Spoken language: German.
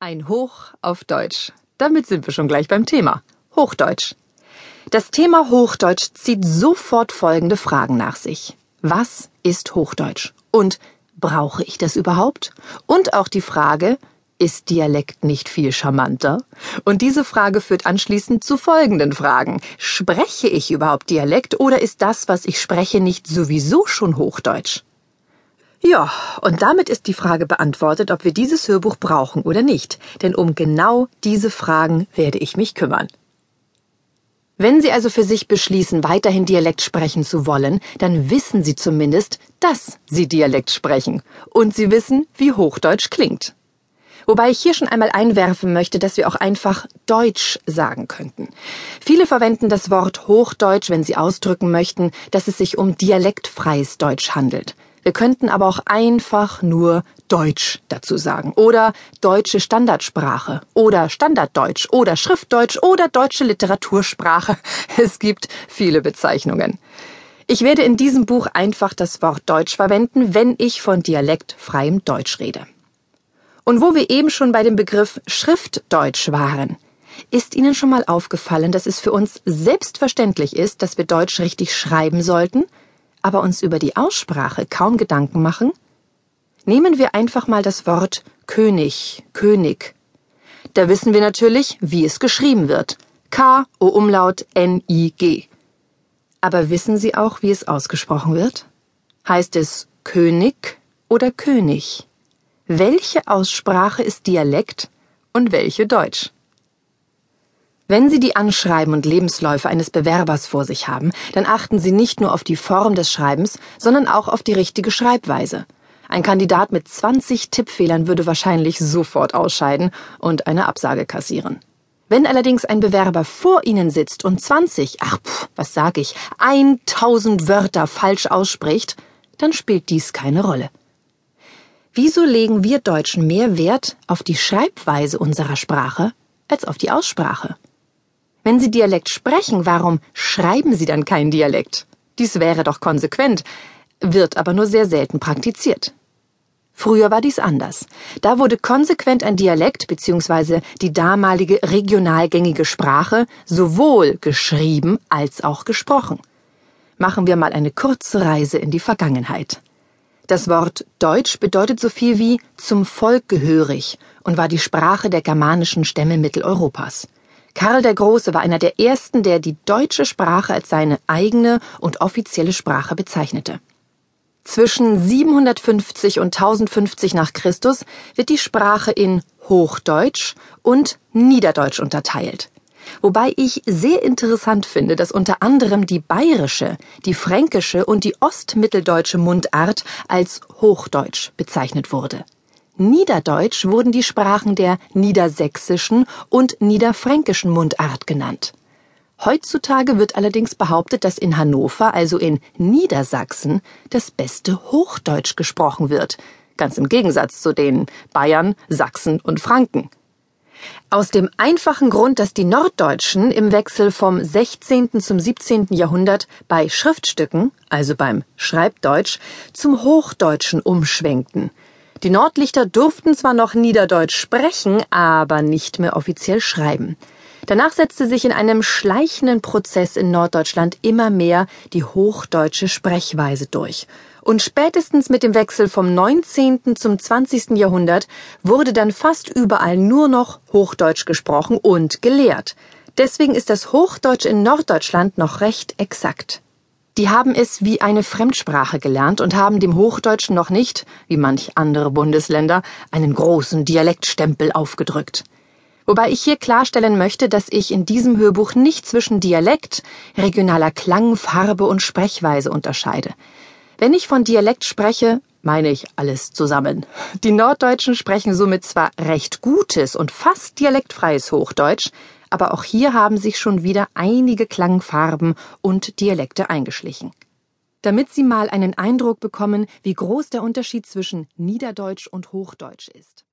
Ein Hoch auf Deutsch. Damit sind wir schon gleich beim Thema. Hochdeutsch. Das Thema Hochdeutsch zieht sofort folgende Fragen nach sich. Was ist Hochdeutsch? Und brauche ich das überhaupt? Und auch die Frage, ist Dialekt nicht viel charmanter? Und diese Frage führt anschließend zu folgenden Fragen. Spreche ich überhaupt Dialekt oder ist das, was ich spreche, nicht sowieso schon Hochdeutsch? Ja, und damit ist die Frage beantwortet, ob wir dieses Hörbuch brauchen oder nicht. Denn um genau diese Fragen werde ich mich kümmern. Wenn Sie also für sich beschließen, weiterhin Dialekt sprechen zu wollen, dann wissen Sie zumindest, dass Sie Dialekt sprechen. Und Sie wissen, wie Hochdeutsch klingt. Wobei ich hier schon einmal einwerfen möchte, dass wir auch einfach Deutsch sagen könnten. Viele verwenden das Wort Hochdeutsch, wenn sie ausdrücken möchten, dass es sich um dialektfreies Deutsch handelt. Wir könnten aber auch einfach nur Deutsch dazu sagen oder deutsche Standardsprache oder Standarddeutsch oder Schriftdeutsch oder deutsche Literatursprache. Es gibt viele Bezeichnungen. Ich werde in diesem Buch einfach das Wort Deutsch verwenden, wenn ich von dialektfreiem Deutsch rede. Und wo wir eben schon bei dem Begriff Schriftdeutsch waren, ist Ihnen schon mal aufgefallen, dass es für uns selbstverständlich ist, dass wir Deutsch richtig schreiben sollten – aber uns über die Aussprache kaum Gedanken machen? Nehmen wir einfach mal das Wort König, König. Da wissen wir natürlich, wie es geschrieben wird. K O Umlaut N I G. Aber wissen Sie auch, wie es ausgesprochen wird? Heißt es König oder König? Welche Aussprache ist Dialekt und welche Deutsch? Wenn Sie die Anschreiben und Lebensläufe eines Bewerbers vor sich haben, dann achten Sie nicht nur auf die Form des Schreibens, sondern auch auf die richtige Schreibweise. Ein Kandidat mit 20 Tippfehlern würde wahrscheinlich sofort ausscheiden und eine Absage kassieren. Wenn allerdings ein Bewerber vor Ihnen sitzt und 20, ach, pff, was sag ich, 1000 Wörter falsch ausspricht, dann spielt dies keine Rolle. Wieso legen wir Deutschen mehr Wert auf die Schreibweise unserer Sprache als auf die Aussprache? Wenn Sie Dialekt sprechen, warum schreiben Sie dann keinen Dialekt? Dies wäre doch konsequent, wird aber nur sehr selten praktiziert. Früher war dies anders. Da wurde konsequent ein Dialekt bzw. die damalige regionalgängige Sprache sowohl geschrieben als auch gesprochen. Machen wir mal eine kurze Reise in die Vergangenheit. Das Wort Deutsch bedeutet so viel wie zum Volk gehörig und war die Sprache der germanischen Stämme Mitteleuropas. Karl der Große war einer der ersten, der die deutsche Sprache als seine eigene und offizielle Sprache bezeichnete. Zwischen 750 und 1050 nach Christus wird die Sprache in Hochdeutsch und Niederdeutsch unterteilt. Wobei ich sehr interessant finde, dass unter anderem die bayerische, die fränkische und die ostmitteldeutsche Mundart als Hochdeutsch bezeichnet wurde. Niederdeutsch wurden die Sprachen der niedersächsischen und niederfränkischen Mundart genannt. Heutzutage wird allerdings behauptet, dass in Hannover, also in Niedersachsen, das beste Hochdeutsch gesprochen wird, ganz im Gegensatz zu den Bayern, Sachsen und Franken. Aus dem einfachen Grund, dass die Norddeutschen im Wechsel vom 16. zum 17. Jahrhundert bei Schriftstücken, also beim Schreibdeutsch, zum Hochdeutschen umschwenkten – die Nordlichter durften zwar noch Niederdeutsch sprechen, aber nicht mehr offiziell schreiben. Danach setzte sich in einem schleichenden Prozess in Norddeutschland immer mehr die hochdeutsche Sprechweise durch. Und spätestens mit dem Wechsel vom 19. zum 20. Jahrhundert wurde dann fast überall nur noch Hochdeutsch gesprochen und gelehrt. Deswegen ist das Hochdeutsch in Norddeutschland noch recht exakt. Die haben es wie eine Fremdsprache gelernt und haben dem Hochdeutschen noch nicht, wie manch andere Bundesländer, einen großen Dialektstempel aufgedrückt. Wobei ich hier klarstellen möchte, dass ich in diesem Hörbuch nicht zwischen Dialekt, regionaler Klang, Farbe und Sprechweise unterscheide. Wenn ich von Dialekt spreche, meine ich alles zusammen. Die Norddeutschen sprechen somit zwar recht gutes und fast dialektfreies Hochdeutsch, aber auch hier haben sich schon wieder einige Klangfarben und Dialekte eingeschlichen. Damit Sie mal einen Eindruck bekommen, wie groß der Unterschied zwischen Niederdeutsch und Hochdeutsch ist.